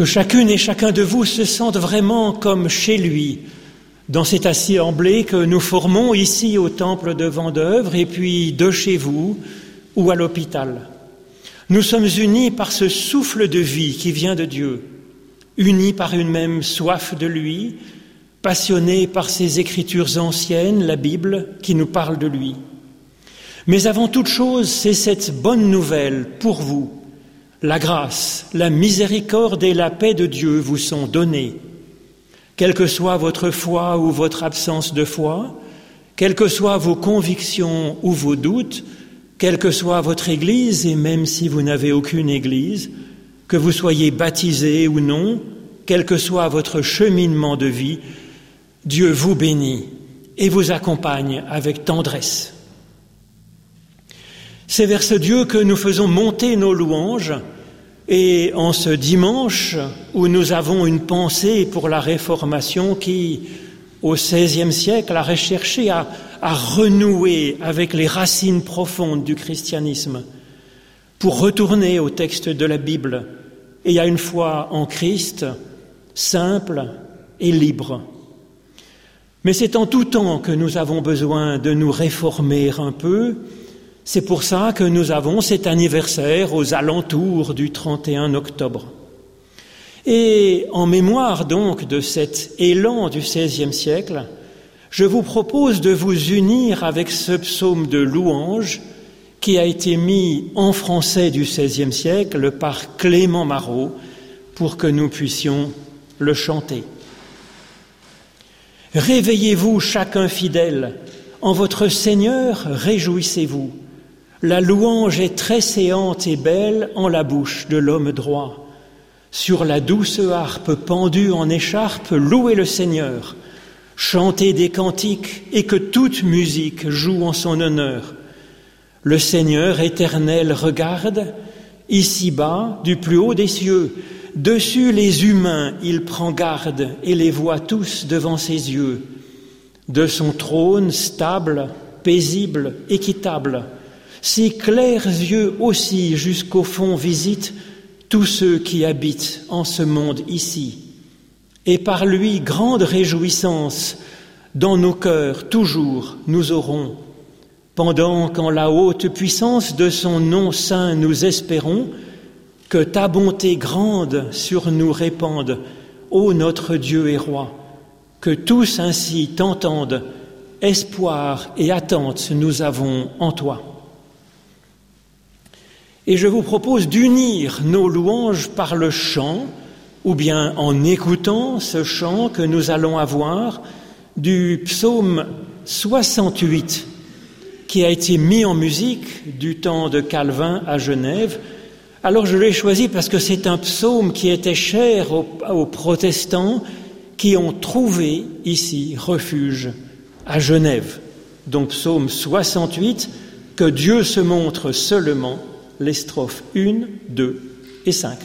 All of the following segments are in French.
que chacune et chacun de vous se sente vraiment comme chez lui, dans cette assemblée que nous formons ici au temple de Vendœuvre et puis de chez vous ou à l'hôpital. Nous sommes unis par ce souffle de vie qui vient de Dieu, unis par une même soif de lui, passionnés par ces écritures anciennes, la Bible, qui nous parle de lui. Mais avant toute chose, c'est cette bonne nouvelle pour vous. La grâce, la miséricorde et la paix de Dieu vous sont données quelle que soit votre foi ou votre absence de foi, quelles que soient vos convictions ou vos doutes, quelle que soit votre Église, et même si vous n'avez aucune Église, que vous soyez baptisé ou non, quel que soit votre cheminement de vie, Dieu vous bénit et vous accompagne avec tendresse. C'est vers ce Dieu que nous faisons monter nos louanges et en ce dimanche où nous avons une pensée pour la réformation qui, au XVIe siècle, a recherché à, à renouer avec les racines profondes du christianisme pour retourner au texte de la Bible et à une foi en Christ simple et libre. Mais c'est en tout temps que nous avons besoin de nous réformer un peu c'est pour ça que nous avons cet anniversaire aux alentours du 31 octobre. Et en mémoire donc de cet élan du XVIe siècle, je vous propose de vous unir avec ce psaume de louange qui a été mis en français du XVIe siècle par Clément Marot pour que nous puissions le chanter. Réveillez-vous chacun fidèle, en votre Seigneur réjouissez-vous. La louange est très séante et belle en la bouche de l'homme droit. Sur la douce harpe pendue en écharpe, louez le Seigneur. Chantez des cantiques et que toute musique joue en son honneur. Le Seigneur éternel regarde, ici-bas, du plus haut des cieux, dessus les humains il prend garde et les voit tous devant ses yeux. De son trône stable, paisible, équitable, ses clairs yeux aussi jusqu'au fond visitent tous ceux qui habitent en ce monde ici. Et par lui, grande réjouissance dans nos cœurs toujours nous aurons, pendant qu'en la haute puissance de son nom saint nous espérons, que ta bonté grande sur nous répande, ô notre Dieu et Roi, que tous ainsi t'entendent, espoir et attente nous avons en toi. Et je vous propose d'unir nos louanges par le chant, ou bien en écoutant ce chant que nous allons avoir du psaume 68, qui a été mis en musique du temps de Calvin à Genève. Alors je l'ai choisi parce que c'est un psaume qui était cher aux, protestants qui ont trouvé ici refuge à Genève. Donc psaume 68, que Dieu se montre seulement les strophes 1, 2 et 5.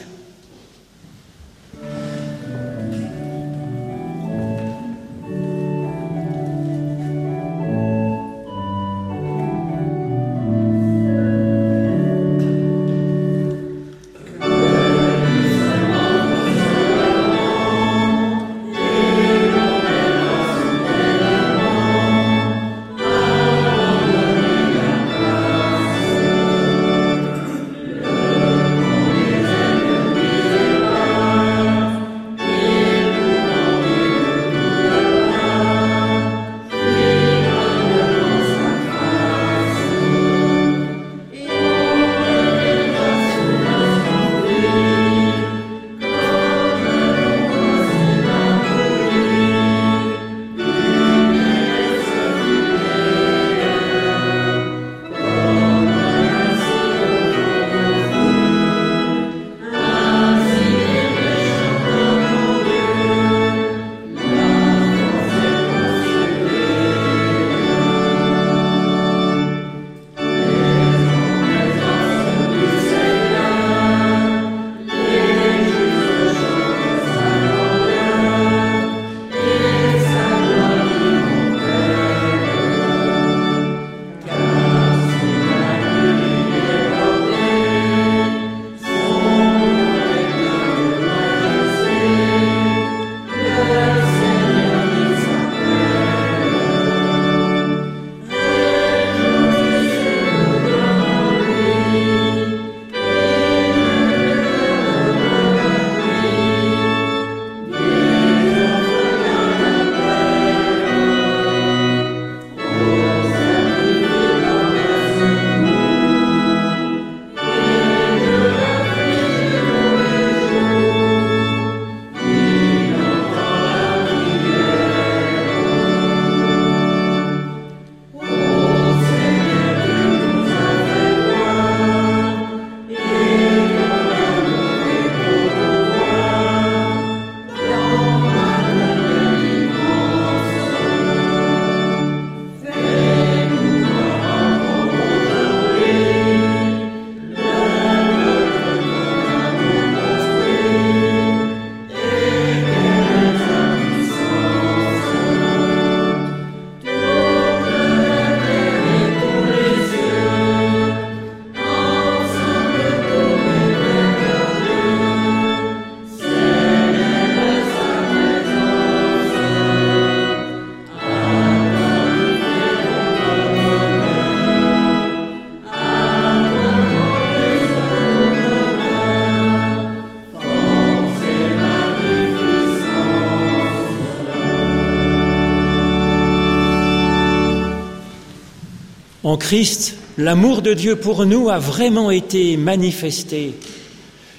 En Christ, l'amour de Dieu pour nous a vraiment été manifesté.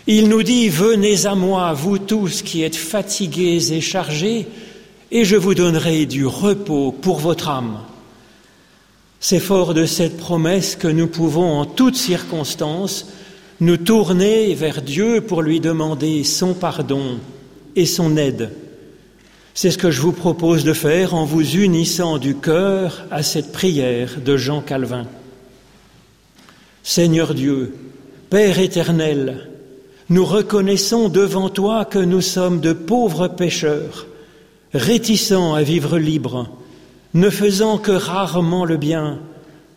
Il nous dit, venez à moi, vous tous qui êtes fatigués et chargés, et je vous donnerai du repos pour votre âme. C'est fort de cette promesse que nous pouvons en toutes circonstances nous tourner vers Dieu pour lui demander son pardon et son aide. C'est ce que je vous propose de faire en vous unissant du cœur à cette prière de Jean Calvin. Seigneur Dieu, Père éternel, nous reconnaissons devant toi que nous sommes de pauvres pécheurs, réticents à vivre libres, ne faisant que rarement le bien,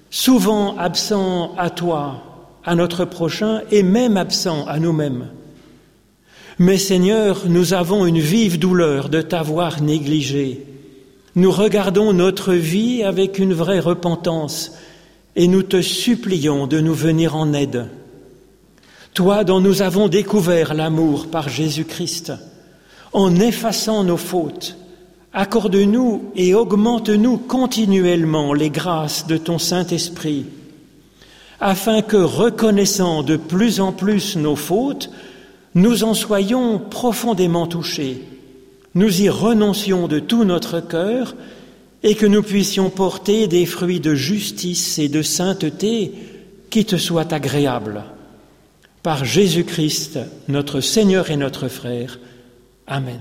souvent absents à toi, à notre prochain et même absents à nous-mêmes. Mais Seigneur, nous avons une vive douleur de t'avoir négligé. Nous regardons notre vie avec une vraie repentance et nous te supplions de nous venir en aide. Toi dont nous avons découvert l'amour par Jésus-Christ, en effaçant nos fautes, accorde-nous et augmente-nous continuellement les grâces de ton Saint-Esprit, afin que, reconnaissant de plus en plus nos fautes, nous en soyons profondément touchés, nous y renoncions de tout notre cœur et que nous puissions porter des fruits de justice et de sainteté qui te soient agréables. Par Jésus-Christ, notre Seigneur et notre frère. Amen.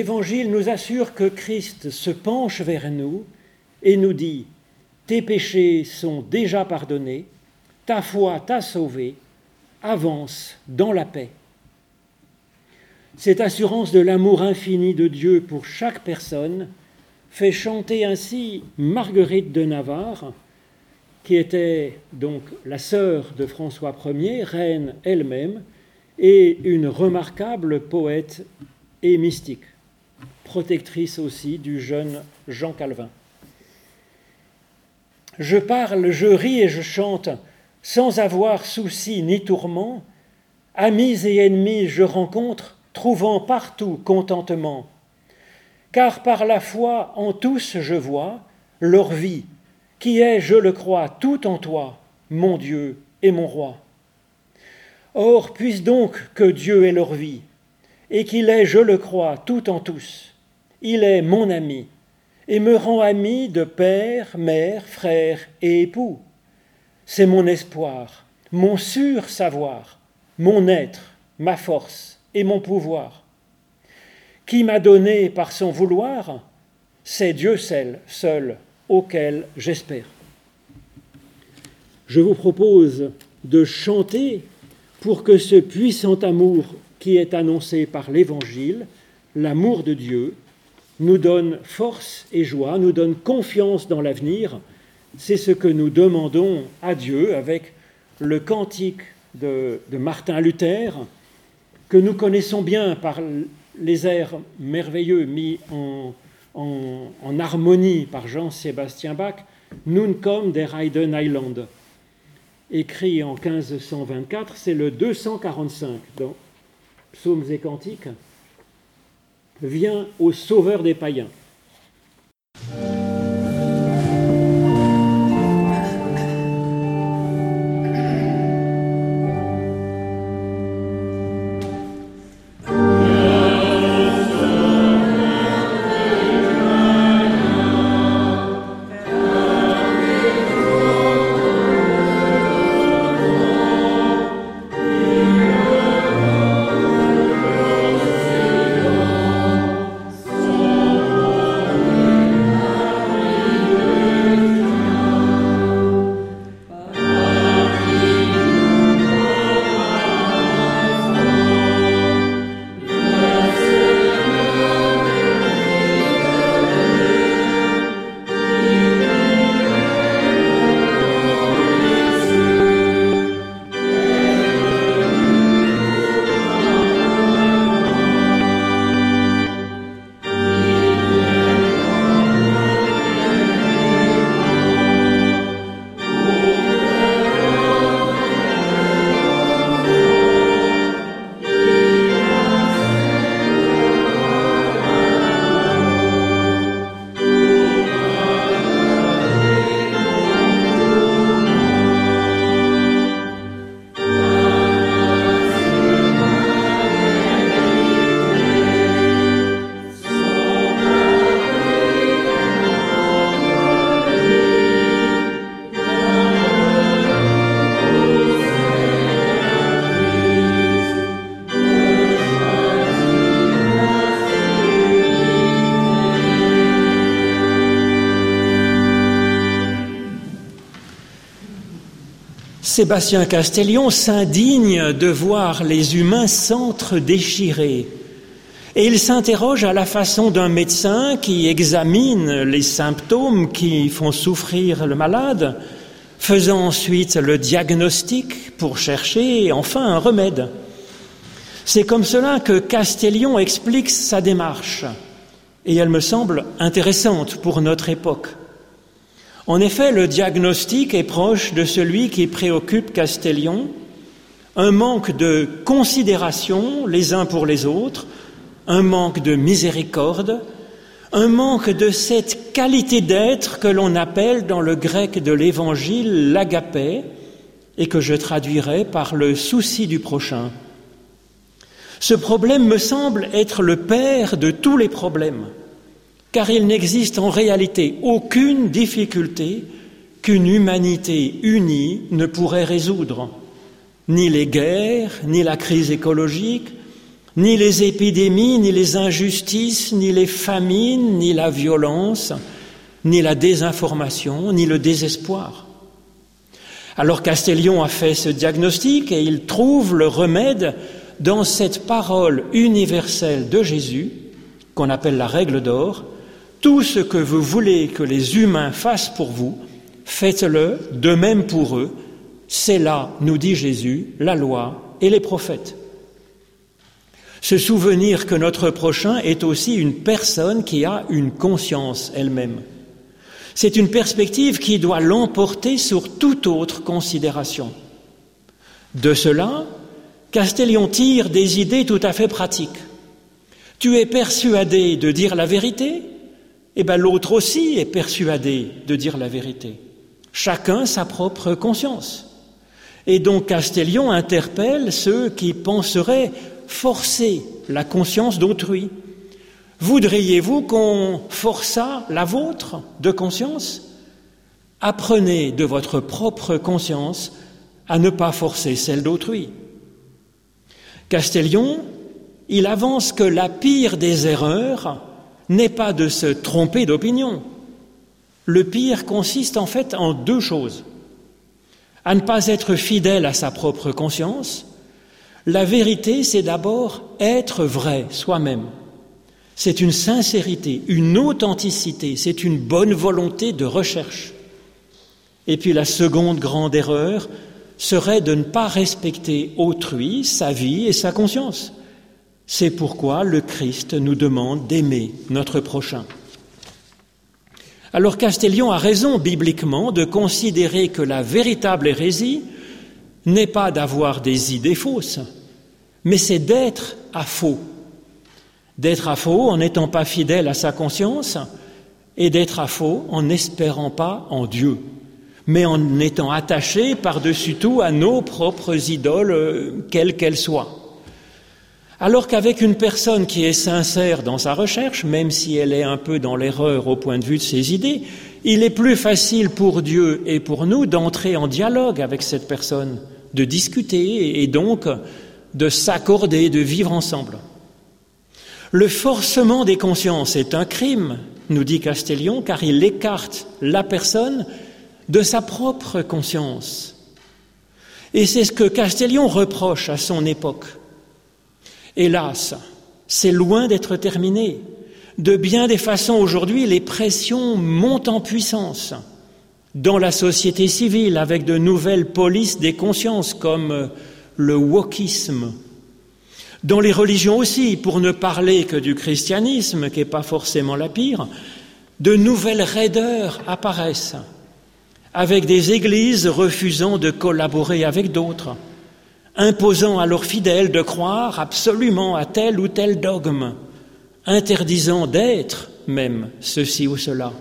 L'Évangile nous assure que Christ se penche vers nous et nous dit, tes péchés sont déjà pardonnés, ta foi t'a sauvé, avance dans la paix. Cette assurance de l'amour infini de Dieu pour chaque personne fait chanter ainsi Marguerite de Navarre, qui était donc la sœur de François Ier, reine elle-même, et une remarquable poète et mystique protectrice aussi du jeune Jean Calvin. Je parle, je ris et je chante sans avoir souci ni tourment. Amis et ennemis je rencontre, trouvant partout contentement. Car par la foi en tous je vois leur vie, qui est, je le crois, tout en toi, mon Dieu et mon roi. Or, puisse donc que Dieu est leur vie, et qu'il est, je le crois, tout en tous, il est mon ami et me rend ami de père, mère, frère et époux. C'est mon espoir, mon sûr savoir, mon être, ma force et mon pouvoir. Qui m'a donné par son vouloir, c'est Dieu seul, seul auquel j'espère. Je vous propose de chanter pour que ce puissant amour qui est annoncé par l'Évangile, l'amour de Dieu, nous donne force et joie, nous donne confiance dans l'avenir. C'est ce que nous demandons à Dieu avec le cantique de, Martin Luther, que nous connaissons bien par les airs merveilleux mis en, harmonie par Jean-Sébastien Bach, Nun kommt der Heiden Island, écrit en 1524, c'est le 245 dans Psaumes et Cantiques. Vient au sauveur des païens. Sébastien Castellion s'indigne de voir les humains s'entre-déchirer. Et il s'interroge à la façon d'un médecin qui examine les symptômes qui font souffrir le malade, faisant ensuite le diagnostic pour chercher enfin un remède. C'est comme cela que Castellion explique sa démarche, et elle me semble intéressante pour notre époque. En effet, le diagnostic est proche de celui qui préoccupe Castellion, un manque de considération les uns pour les autres, un manque de miséricorde, un manque de cette qualité d'être que l'on appelle dans le grec de l'Évangile l'agapé, et que je traduirai par le souci du prochain. Ce problème me semble être le père de tous les problèmes car il n'existe en réalité aucune difficulté qu'une humanité unie ne pourrait résoudre. Ni les guerres, ni la crise écologique, ni les épidémies, ni les injustices, ni les famines, ni la violence, ni la désinformation, ni le désespoir. Alors Castellion a fait ce diagnostic et il trouve le remède dans cette parole universelle de Jésus, qu'on appelle la règle d'or, tout ce que vous voulez que les humains fassent pour vous, faites-le de même pour eux. C'est là, nous dit Jésus, la loi et les prophètes. Se souvenir que notre prochain est aussi une personne qui a une conscience elle-même. C'est une perspective qui doit l'emporter sur toute autre considération. De cela, Castellion tire des idées tout à fait pratiques. Tu es persuadé de dire la vérité eh bien l'autre aussi est persuadé de dire la vérité. Chacun sa propre conscience. Et donc Castellion interpelle ceux qui penseraient forcer la conscience d'autrui. Voudriez-vous qu'on forçât la vôtre de conscience? Apprenez de votre propre conscience à ne pas forcer celle d'autrui. Castellion, il avance que la pire des erreurs, n'est pas de se tromper d'opinion. Le pire consiste en fait en deux choses. À ne pas être fidèle à sa propre conscience. La vérité, c'est d'abord être vrai soi-même. C'est une sincérité, une authenticité, c'est une bonne volonté de recherche. Et puis la seconde grande erreur serait de ne pas respecter autrui, sa vie et sa conscience. C'est pourquoi le Christ nous demande d'aimer notre prochain. Alors Castellion a raison bibliquement de considérer que la véritable hérésie n'est pas d'avoir des idées fausses, mais c'est d'être à faux, D'être à faux en n'étant pas fidèle à sa conscience et d'être à faux en n'espérant pas en Dieu, mais en étant attaché par-dessus tout à nos propres idoles, euh, quelles qu'elles soient. Alors qu'avec une personne qui est sincère dans sa recherche, même si elle est un peu dans l'erreur au point de vue de ses idées, il est plus facile pour Dieu et pour nous d'entrer en dialogue avec cette personne, de discuter et donc de s'accorder, de vivre ensemble. Le forcement des consciences est un crime, nous dit Castellion, car il écarte la personne de sa propre conscience. Et c'est ce que Castellion reproche à son époque. Hélas, c'est loin d'être terminé. De bien des façons aujourd'hui, les pressions montent en puissance dans la société civile avec de nouvelles polices des consciences comme le wokisme. Dans les religions aussi, pour ne parler que du christianisme, qui n'est pas forcément la pire, de nouvelles raideurs apparaissent, avec des églises refusant de collaborer avec d'autres imposant à leurs fidèles de croire absolument à tel ou tel dogme, interdisant d'être même ceci ou cela,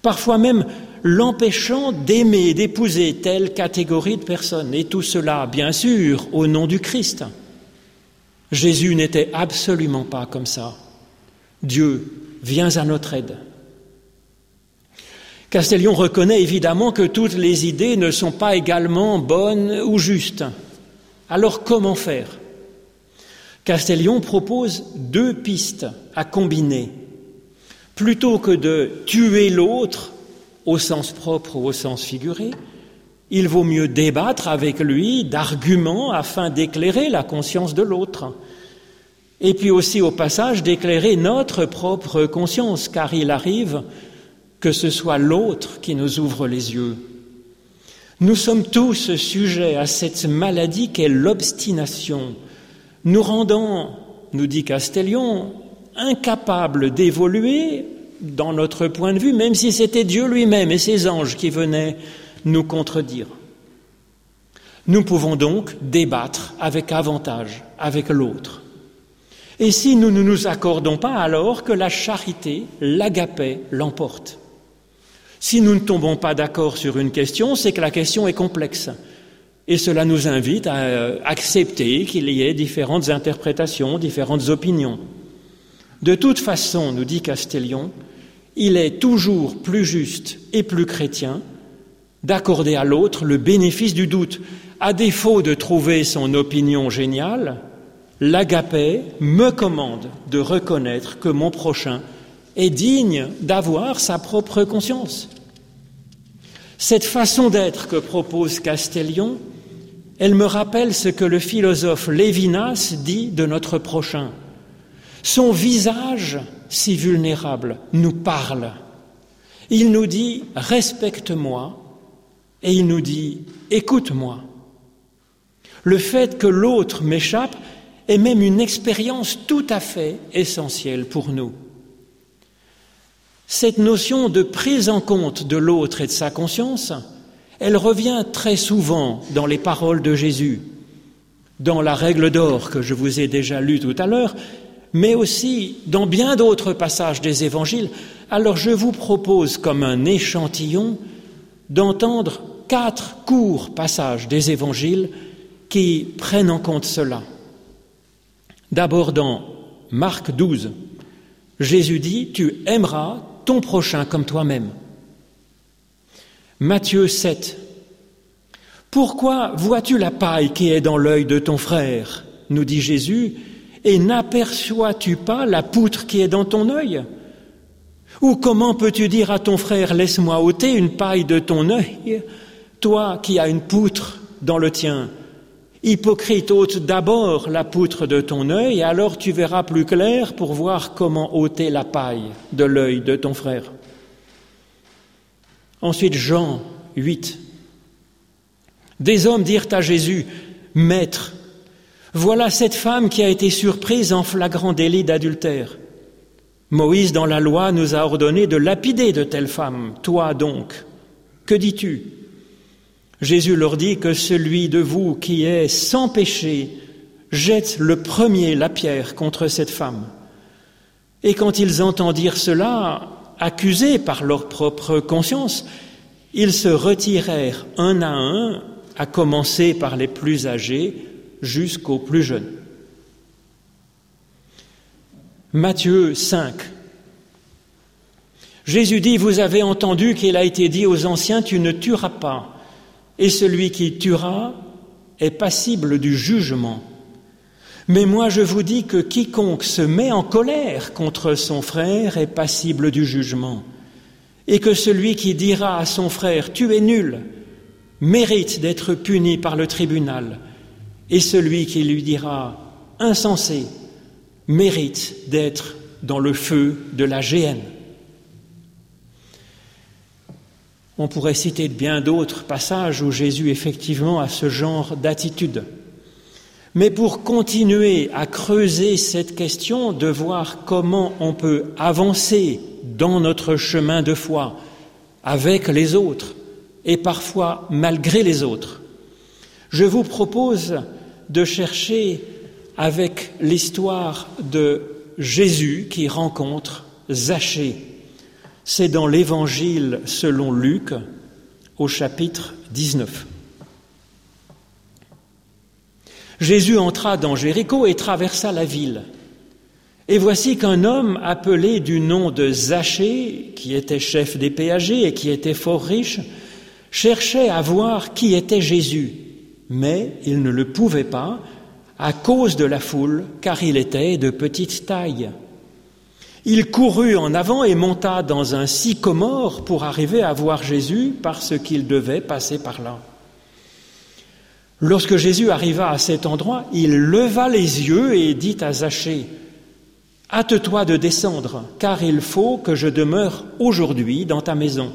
parfois même l'empêchant d'aimer, d'épouser telle catégorie de personnes, et tout cela, bien sûr, au nom du Christ. Jésus n'était absolument pas comme ça. Dieu, vient à notre aide. Castellion reconnaît évidemment que toutes les idées ne sont pas également bonnes ou justes. Alors comment faire? Castellion propose deux pistes à combiner. Plutôt que de tuer l'autre au sens propre ou au sens figuré, il vaut mieux débattre avec lui d'arguments afin d'éclairer la conscience de l'autre. Et puis aussi au passage d'éclairer notre propre conscience, car il arrive que ce soit l'autre qui nous ouvre les yeux. Nous sommes tous sujets à cette maladie qu'est l'obstination, nous rendant, nous dit Castellion, incapables d'évoluer dans notre point de vue, même si c'était Dieu lui-même et ses anges qui venaient nous contredire. Nous pouvons donc débattre avec avantage avec l'autre. Et si nous ne nous accordons pas, alors que la charité, l'agapé, l'emporte. Si nous ne tombons pas d'accord sur une question, c'est que la question est complexe. Et cela nous invite à euh, accepter qu'il y ait différentes interprétations, différentes opinions. De toute façon, nous dit Castellion, il est toujours plus juste et plus chrétien d'accorder à l'autre le bénéfice du doute. À défaut de trouver son opinion géniale, l'agapé me commande de reconnaître que mon prochain est digne d'avoir sa propre conscience. Cette façon d'être que propose Castellion, elle me rappelle ce que le philosophe Lévinas dit de notre prochain. Son visage, si vulnérable, nous parle. Il nous dit respecte-moi et il nous dit écoute-moi. Le fait que l'autre m'échappe est même une expérience tout à fait essentielle pour nous. Cette notion de prise en compte de l'autre et de sa conscience, elle revient très souvent dans les paroles de Jésus, dans la règle d'or que je vous ai déjà lue tout à l'heure, mais aussi dans bien d'autres passages des évangiles. Alors je vous propose comme un échantillon d'entendre quatre courts passages des évangiles qui prennent en compte cela. D'abord dans Marc 12, Jésus dit, Tu aimeras ton prochain comme toi-même. Matthieu 7. Pourquoi vois-tu la paille qui est dans l'œil de ton frère? nous dit Jésus, et n'aperçois-tu pas la poutre qui est dans ton œil? Ou comment peux-tu dire à ton frère, laisse-moi ôter une paille de ton œil, toi qui as une poutre dans le tien Hypocrite, ôte d'abord la poutre de ton œil, et alors tu verras plus clair pour voir comment ôter la paille de l'œil de ton frère. Ensuite, Jean 8. Des hommes dirent à Jésus, Maître, voilà cette femme qui a été surprise en flagrant délit d'adultère. Moïse, dans la loi, nous a ordonné de lapider de telle femme. Toi donc, que dis-tu? Jésus leur dit que celui de vous qui est sans péché jette le premier la pierre contre cette femme. Et quand ils entendirent cela, accusés par leur propre conscience, ils se retirèrent un à un, à commencer par les plus âgés jusqu'aux plus jeunes. Matthieu 5. Jésus dit, vous avez entendu qu'il a été dit aux anciens, tu ne tueras pas, et celui qui tuera est passible du jugement. Mais moi je vous dis que quiconque se met en colère contre son frère est passible du jugement, et que celui qui dira à son frère Tu es nul mérite d'être puni par le tribunal, et celui qui lui dira Insensé mérite d'être dans le feu de la géhenne. On pourrait citer bien d'autres passages où Jésus effectivement a ce genre d'attitude. Mais pour continuer à creuser cette question de voir comment on peut avancer dans notre chemin de foi avec les autres et parfois malgré les autres, je vous propose de chercher avec l'histoire de Jésus qui rencontre Zachée. C'est dans l'Évangile selon Luc au chapitre 19. Jésus entra dans Jéricho et traversa la ville. Et voici qu'un homme appelé du nom de Zachée, qui était chef des péagers et qui était fort riche, cherchait à voir qui était Jésus, mais il ne le pouvait pas à cause de la foule, car il était de petite taille. Il courut en avant et monta dans un sycomore pour arriver à voir Jésus parce qu'il devait passer par là. Lorsque Jésus arriva à cet endroit, il leva les yeux et dit à Zachée, Hâte-toi de descendre, car il faut que je demeure aujourd'hui dans ta maison.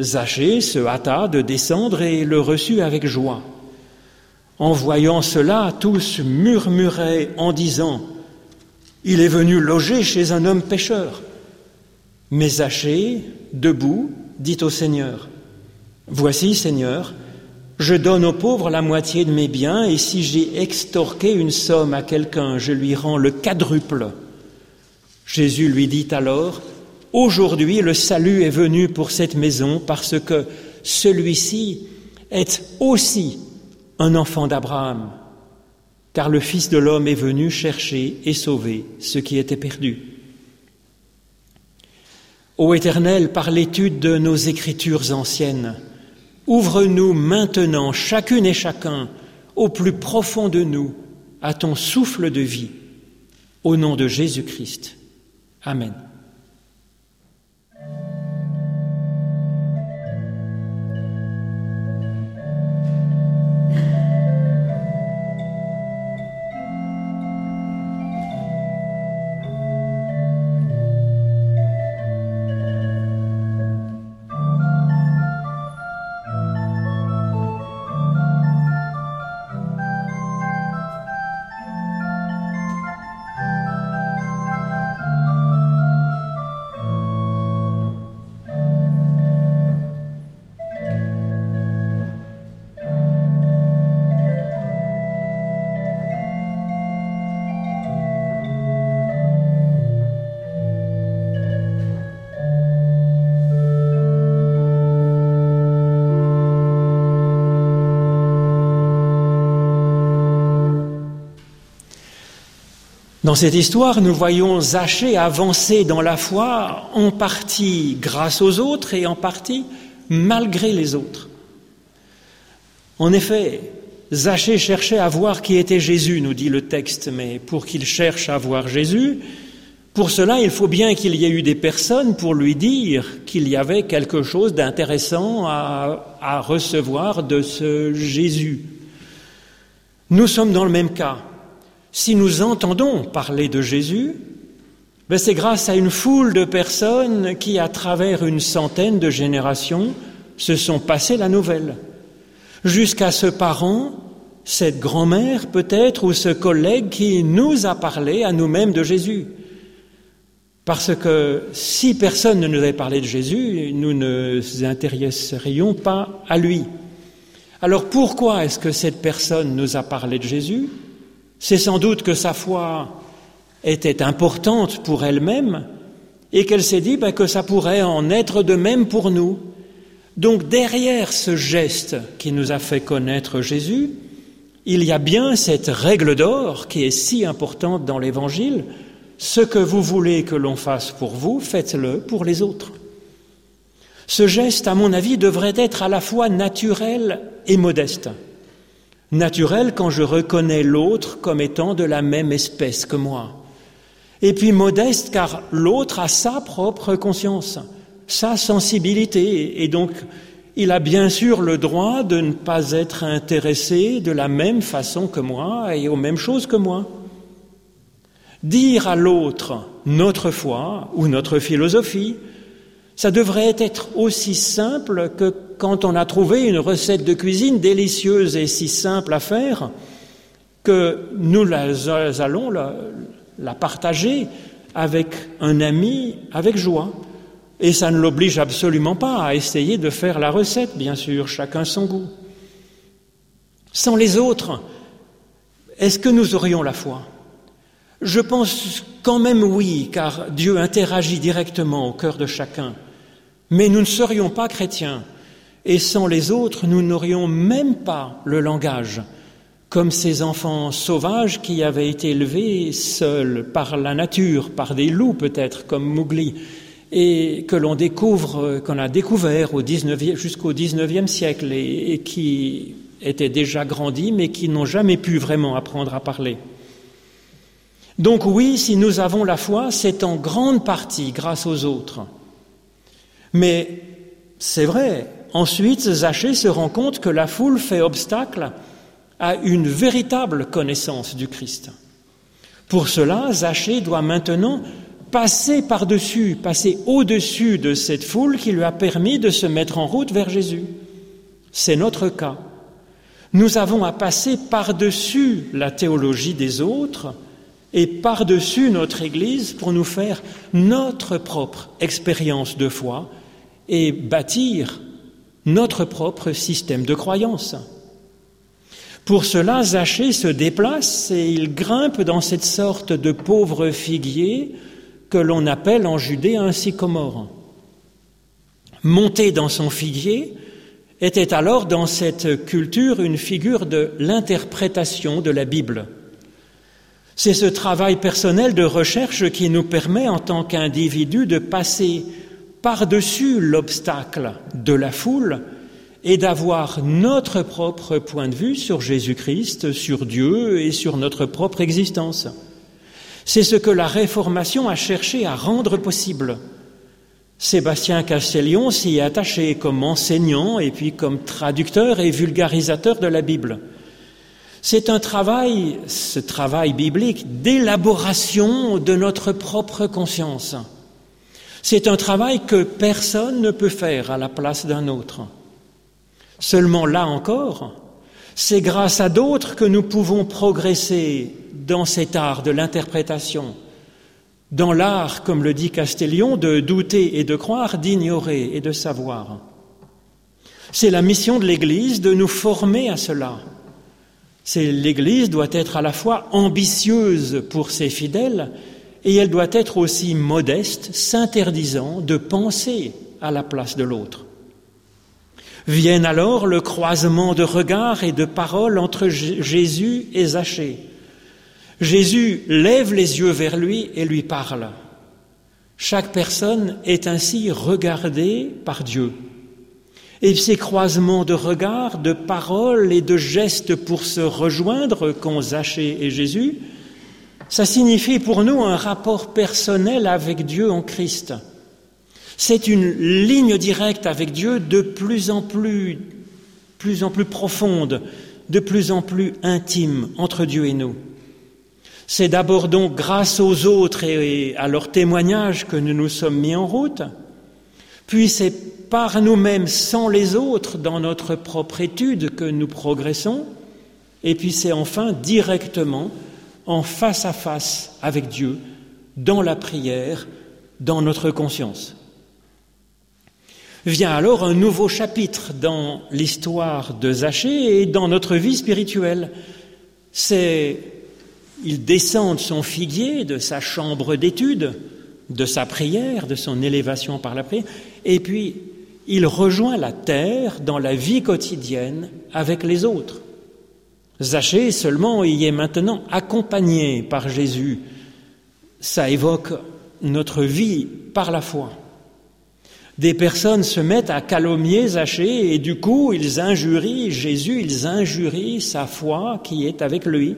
Zachée se hâta de descendre et le reçut avec joie. En voyant cela, tous murmuraient en disant, Il est venu loger chez un homme pécheur. Mais Zachée, debout, dit au Seigneur, Voici, Seigneur, je donne aux pauvres la moitié de mes biens, et si j'ai extorqué une somme à quelqu'un, je lui rends le quadruple. Jésus lui dit alors, Aujourd'hui le salut est venu pour cette maison parce que celui-ci est aussi un enfant d'Abraham, car le Fils de l'homme est venu chercher et sauver ce qui était perdu. Ô Éternel, par l'étude de nos écritures anciennes, Ouvre-nous maintenant, chacune et chacun, au plus profond de nous, à ton souffle de vie. Au nom de Jésus-Christ. Amen. Dans cette histoire, nous voyons Zachée avancer dans la foi en partie grâce aux autres et en partie malgré les autres. En effet, Zachée cherchait à voir qui était Jésus, nous dit le texte, mais pour qu'il cherche à voir Jésus, pour cela, il faut bien qu'il y ait eu des personnes pour lui dire qu'il y avait quelque chose d'intéressant à, à, recevoir de ce Jésus. Nous sommes dans le même cas. Si nous entendons parler de Jésus, ben c'est grâce à une foule de personnes qui, à travers une centaine de générations, se sont passées la nouvelle. Jusqu'à ce parent, cette grand-mère peut-être, ou ce collègue qui nous a parlé à nous-mêmes de Jésus. Parce que si personne ne nous avait parlé de Jésus, nous ne nous intéresserions pas à lui. Alors pourquoi est-ce que cette personne nous a parlé de Jésus? C'est sans doute que sa foi était importante pour elle-même et qu'elle s'est dit ben, que ça pourrait en être de même pour nous. Donc derrière ce geste qui nous a fait connaître Jésus, il y a bien cette règle d'or qui est si importante dans l'Évangile, ce que vous voulez que l'on fasse pour vous, faites-le pour les autres. Ce geste, à mon avis, devrait être à la fois naturel et modeste. Naturel quand je reconnais l'autre comme étant de la même espèce que moi. Et puis modeste car l'autre a sa propre conscience, sa sensibilité, et donc il a bien sûr le droit de ne pas être intéressé de la même façon que moi et aux mêmes choses que moi. Dire à l'autre notre foi ou notre philosophie, ça devrait être aussi simple que quand on a trouvé une recette de cuisine délicieuse et si simple à faire que nous allons la, la partager avec un ami avec joie. Et ça ne l'oblige absolument pas à essayer de faire la recette, bien sûr, chacun son goût. Sans les autres, est-ce que nous aurions la foi? Je pense quand même oui, car Dieu interagit directement au cœur de chacun. Mais nous ne serions pas chrétiens, et sans les autres, nous n'aurions même pas le langage, comme ces enfants sauvages qui avaient été élevés seuls par la nature, par des loups peut-être, comme Mowgli, et que l'on découvre, qu'on a découvert au 19 jusqu'au XIXe siècle et, qui étaient déjà grandis mais qui n'ont jamais pu vraiment apprendre à parler. Donc oui, si nous avons la foi, c'est en grande partie grâce aux autres. Mais c'est vrai, ensuite Zachée se rend compte que la foule fait obstacle à une véritable connaissance du Christ. Pour cela, Zachée doit maintenant passer par-dessus, passer au-dessus de cette foule qui lui a permis de se mettre en route vers Jésus. C'est notre cas. Nous avons à passer par-dessus la théologie des autres et par-dessus notre Église pour nous faire notre propre expérience de foi et bâtir notre propre système de croyance. Pour cela, Zachée se déplace et il grimpe dans cette sorte de pauvre figuier que l'on appelle en Judée un sycomore. Monter dans son figuier était alors dans cette culture une figure de l'interprétation de la Bible. C'est ce travail personnel de recherche qui nous permet en tant qu'individu de passer par-dessus l'obstacle de la foule et d'avoir notre propre point de vue sur Jésus-Christ, sur Dieu et sur notre propre existence. C'est ce que la Réformation a cherché à rendre possible. Sébastien Castellion s'y est attaché comme enseignant et puis comme traducteur et vulgarisateur de la Bible. C'est un travail, ce travail biblique, d'élaboration de notre propre conscience. C'est un travail que personne ne peut faire à la place d'un autre. Seulement là encore, c'est grâce à d'autres que nous pouvons progresser dans cet art de l'interprétation, dans l'art, comme le dit Castellion, de douter et de croire, d'ignorer et de savoir. C'est la mission de l'Église de nous former à cela. L'Église doit être à la fois ambitieuse pour ses fidèles et elle doit être aussi modeste, s'interdisant de penser à la place de l'autre. Viennent alors le croisement de regards et de paroles entre Jésus et Zachée. Jésus lève les yeux vers lui et lui parle. Chaque personne est ainsi regardée par Dieu. Et ces croisements de regards, de paroles et de gestes pour se rejoindre qu'ont Zachée et Jésus, ça signifie pour nous un rapport personnel avec Dieu en Christ. C'est une ligne directe avec Dieu de plus en plus, plus en plus profonde, de plus en plus intime entre Dieu et nous. C'est d'abord donc grâce aux autres et à leur témoignage que nous nous sommes mis en route, puis c'est par nous-mêmes sans les autres dans notre propre étude que nous progressons, et puis c'est enfin directement en face à face avec Dieu dans la prière, dans notre conscience. Vient alors un nouveau chapitre dans l'histoire de Zachée et dans notre vie spirituelle. C'est il descend de son figuier, de sa chambre d'étude, de sa prière, de son élévation par la prière, et puis il rejoint la terre dans la vie quotidienne avec les autres. Zachée seulement y est maintenant accompagné par Jésus. Ça évoque notre vie par la foi. Des personnes se mettent à calomnier Zachée et du coup ils injurient Jésus, ils injurient sa foi qui est avec lui.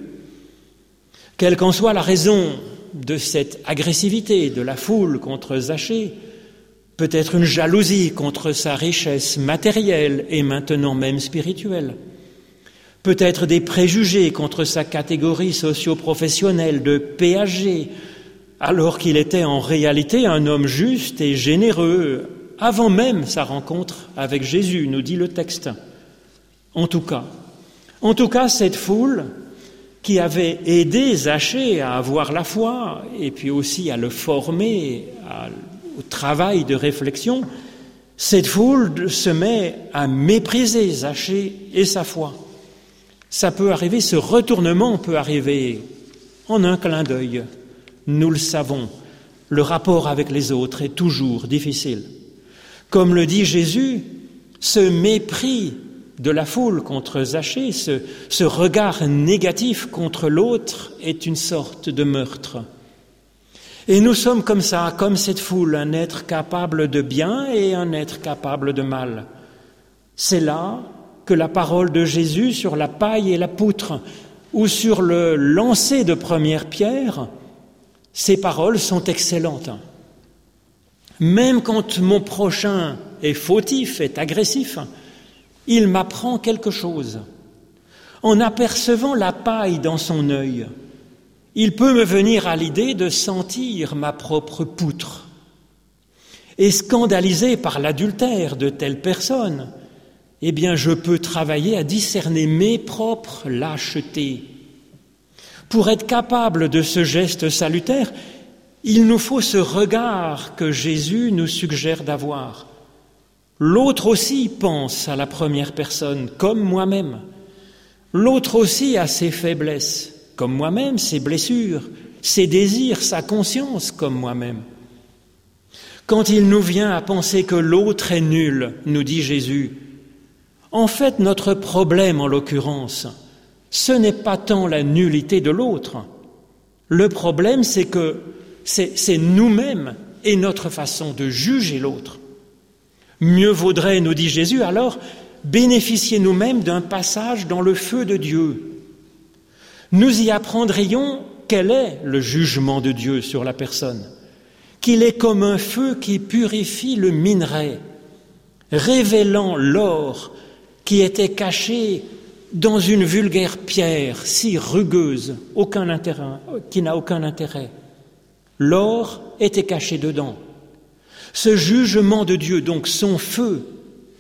Quelle qu'en soit la raison de cette agressivité de la foule contre Zachée, peut-être une jalousie contre sa richesse matérielle et maintenant même spirituelle, peut-être des préjugés contre sa catégorie socio-professionnelle de péager, alors qu'il était en réalité un homme juste et généreux, avant même sa rencontre avec Jésus, nous dit le texte. En tout cas, en tout cas, cette foule qui avait aidé Zachée à avoir la foi et puis aussi à le former au travail de réflexion, cette foule se met à mépriser Zachée et sa foi. Ça peut arriver, ce retournement peut arriver en un clin d'œil. Nous le savons, le rapport avec les autres est toujours difficile. Comme le dit Jésus, ce mépris de la foule contre Zachée, ce, ce regard négatif contre l'autre est une sorte de meurtre. Et nous sommes comme ça, comme cette foule, un être capable de bien et un être capable de mal. C'est là que la parole de Jésus sur la paille et la poutre, ou sur le lancer de première pierre, ces paroles sont excellentes. Même quand mon prochain est fautif, est agressif, il m'apprend quelque chose. En apercevant la paille dans son œil, il peut me venir à l'idée de sentir ma propre poutre. Et scandalisé par l'adultère de telle personne, eh bien je peux travailler à discerner mes propres lâchetés. Pour être capable de ce geste salutaire, il nous faut ce regard que Jésus nous suggère d'avoir. L'autre aussi pense à la première personne, comme moi-même. L'autre aussi a ses faiblesses, comme moi-même, ses blessures, ses désirs, sa conscience, comme moi-même. Quand il nous vient à penser que l'autre est nul, nous dit Jésus, en fait notre problème en l'occurrence, ce n'est pas tant la nullité de l'autre. Le problème, c'est que c'est nous-mêmes et notre façon de juger l'autre. Mieux vaudrait, nous dit Jésus, alors bénéficier nous-mêmes d'un passage dans le feu de Dieu. Nous y apprendrions quel est le jugement de Dieu sur la personne, qu'il est comme un feu qui purifie le minerai, révélant l'or qui était caché dans une vulgaire pierre si rugueuse, qui n'a aucun intérêt. L'or était caché dedans. Ce jugement de Dieu, donc son feu,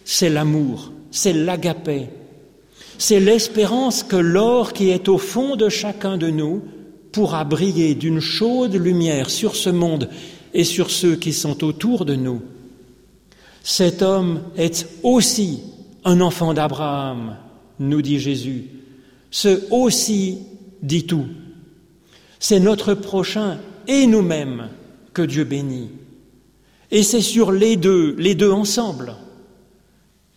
c'est l'amour, c'est l'agapé, c'est l'espérance que l'or qui est au fond de chacun de nous pourra briller d'une chaude lumière sur ce monde et sur ceux qui sont autour de nous. Cet homme est aussi un enfant d'Abraham, nous dit Jésus. Ce aussi dit tout. C'est notre prochain et nous-mêmes que Dieu bénit. Et c'est sur les deux, les deux ensemble,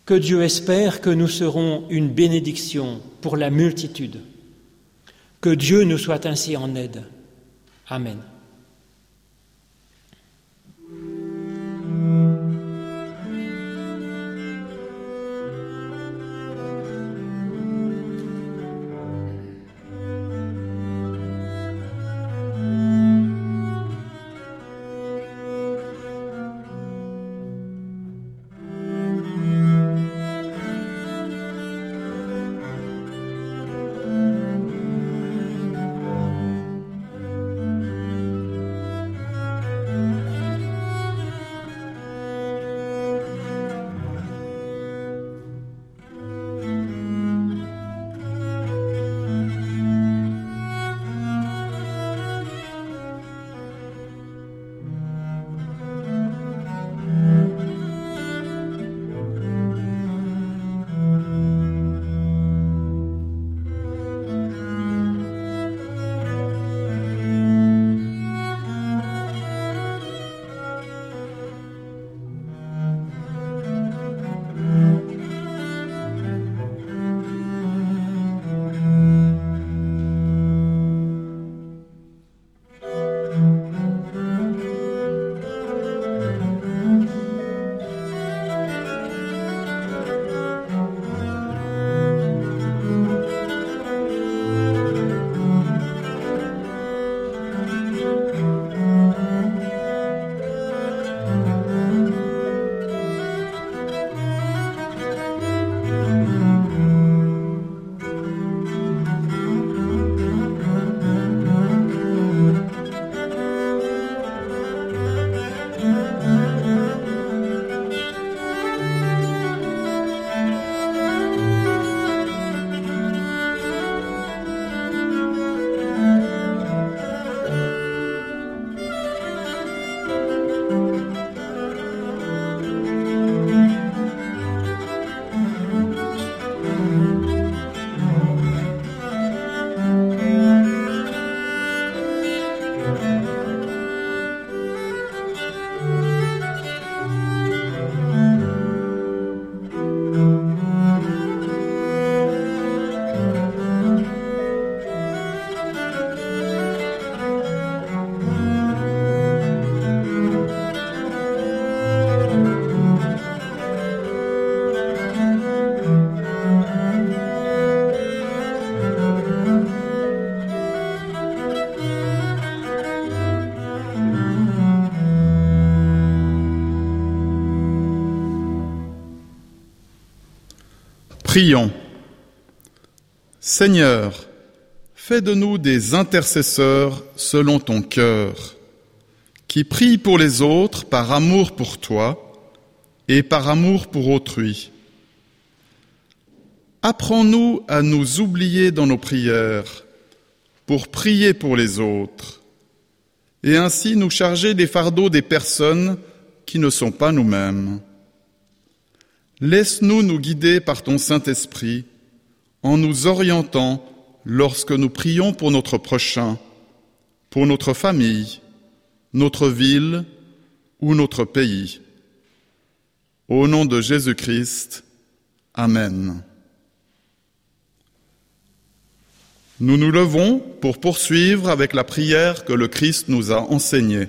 que Dieu espère que nous serons une bénédiction pour la multitude. Que Dieu nous soit ainsi en aide. Amen. Prions. Seigneur, fais de nous des intercesseurs selon ton cœur, qui prient pour les autres par amour pour toi et par amour pour autrui. Apprends-nous à nous oublier dans nos prières pour prier pour les autres et ainsi nous charger des fardeaux des personnes qui ne sont pas nous-mêmes. Laisse-nous nous guider par ton Saint-Esprit en nous orientant lorsque nous prions pour notre prochain, pour notre famille, notre ville ou notre pays. Au nom de Jésus-Christ, Amen. Nous nous levons pour poursuivre avec la prière que le Christ nous a enseignée.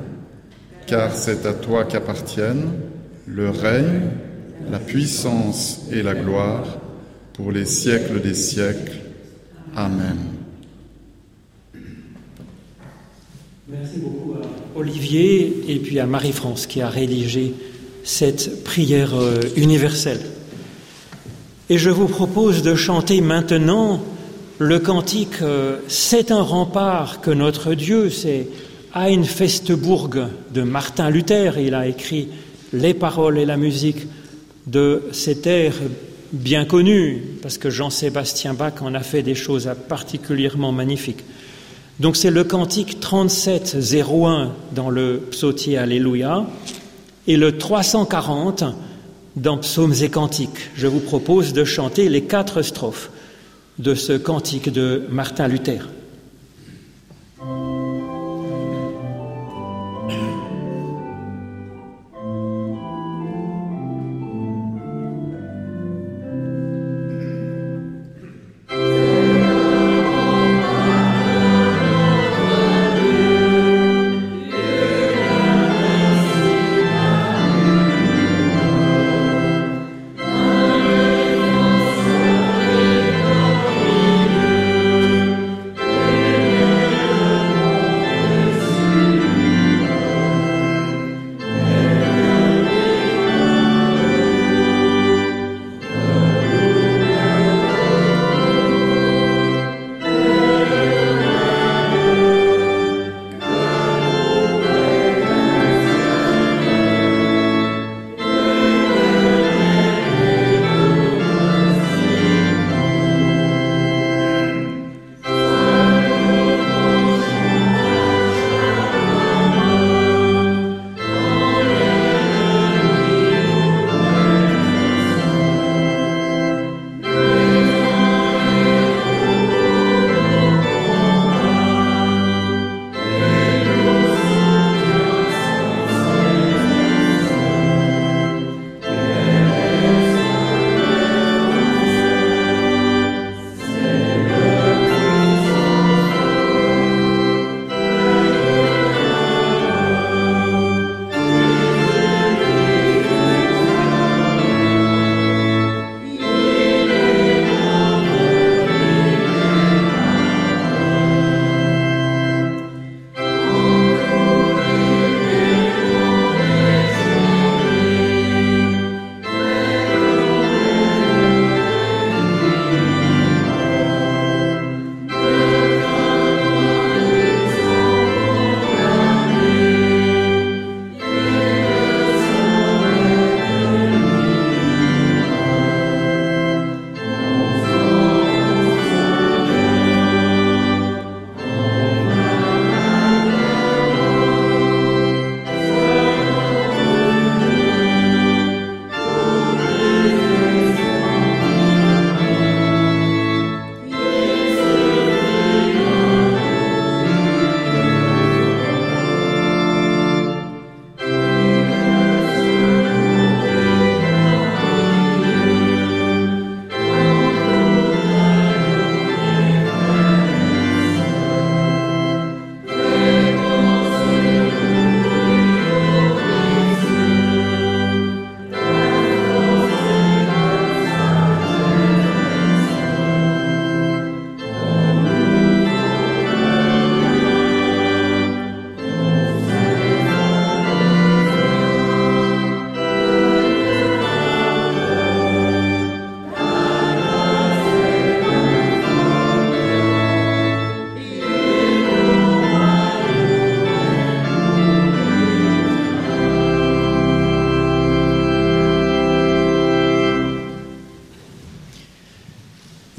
car c'est à toi qu'appartiennent le règne, la puissance et la gloire pour les siècles des siècles. Amen. Merci beaucoup à Olivier et puis à Marie-France qui a rédigé cette prière euh, universelle. Et je vous propose de chanter maintenant le cantique euh, C'est un rempart que notre Dieu, c'est Ein Festburg de Martin Luther. Il a écrit les paroles et la musique de cet air bien connu, parce que Jean-Sébastien Bach en a fait des choses particulièrement magnifiques. Donc c'est le cantique 37-01 dans le psautier Alléluia et le 340 dans Psaumes et Cantiques. Je vous propose de chanter les quatre strophes de ce cantique de Martin Luther.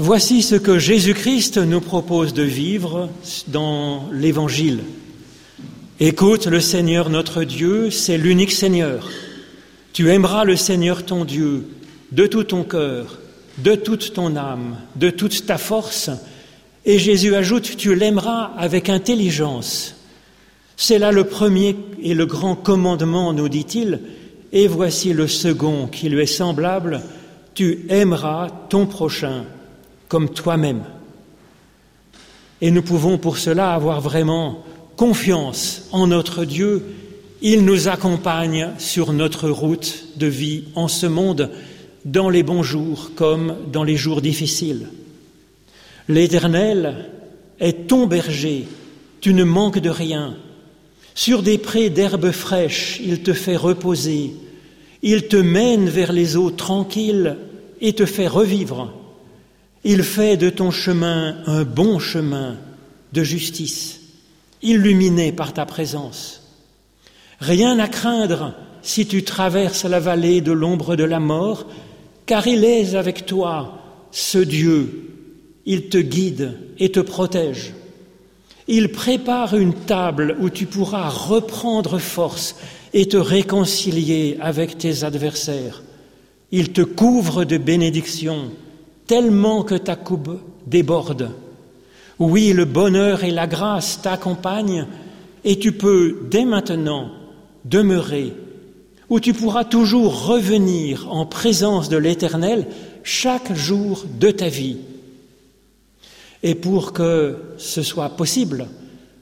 Voici ce que Jésus-Christ nous propose de vivre dans l'Évangile. Écoute le Seigneur notre Dieu, c'est l'unique Seigneur. Tu aimeras le Seigneur ton Dieu de tout ton cœur, de toute ton âme, de toute ta force. Et Jésus ajoute, tu l'aimeras avec intelligence. C'est là le premier et le grand commandement, nous dit-il, et voici le second qui lui est semblable, tu aimeras ton prochain comme toi-même. Et nous pouvons pour cela avoir vraiment confiance en notre Dieu. Il nous accompagne sur notre route de vie en ce monde, dans les bons jours comme dans les jours difficiles. L'Éternel est ton berger, tu ne manques de rien. Sur des prés d'herbes fraîches, il te fait reposer, il te mène vers les eaux tranquilles et te fait revivre. Il fait de ton chemin un bon chemin de justice, illuminé par ta présence. Rien à craindre si tu traverses la vallée de l'ombre de la mort, car il est avec toi, ce Dieu. Il te guide et te protège. Il prépare une table où tu pourras reprendre force et te réconcilier avec tes adversaires. Il te couvre de bénédictions tellement que ta coupe déborde. Oui, le bonheur et la grâce t'accompagnent et tu peux dès maintenant demeurer, où tu pourras toujours revenir en présence de l'Éternel chaque jour de ta vie. Et pour que ce soit possible,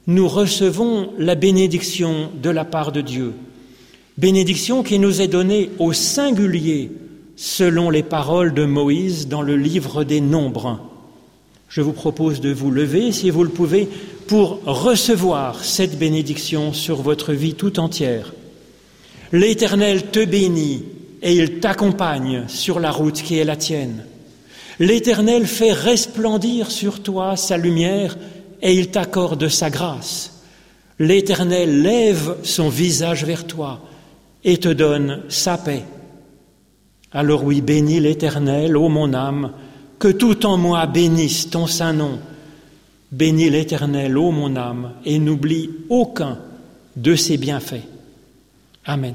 nous recevons la bénédiction de la part de Dieu, bénédiction qui nous est donnée au singulier selon les paroles de Moïse dans le livre des Nombres. Je vous propose de vous lever, si vous le pouvez, pour recevoir cette bénédiction sur votre vie tout entière. L'Éternel te bénit et il t'accompagne sur la route qui est la tienne. L'Éternel fait resplendir sur toi sa lumière et il t'accorde sa grâce. L'Éternel lève son visage vers toi et te donne sa paix. Alors oui, bénis l'Éternel, ô mon âme, que tout en moi bénisse ton saint nom. Bénis l'Éternel, ô mon âme, et n'oublie aucun de ses bienfaits. Amen.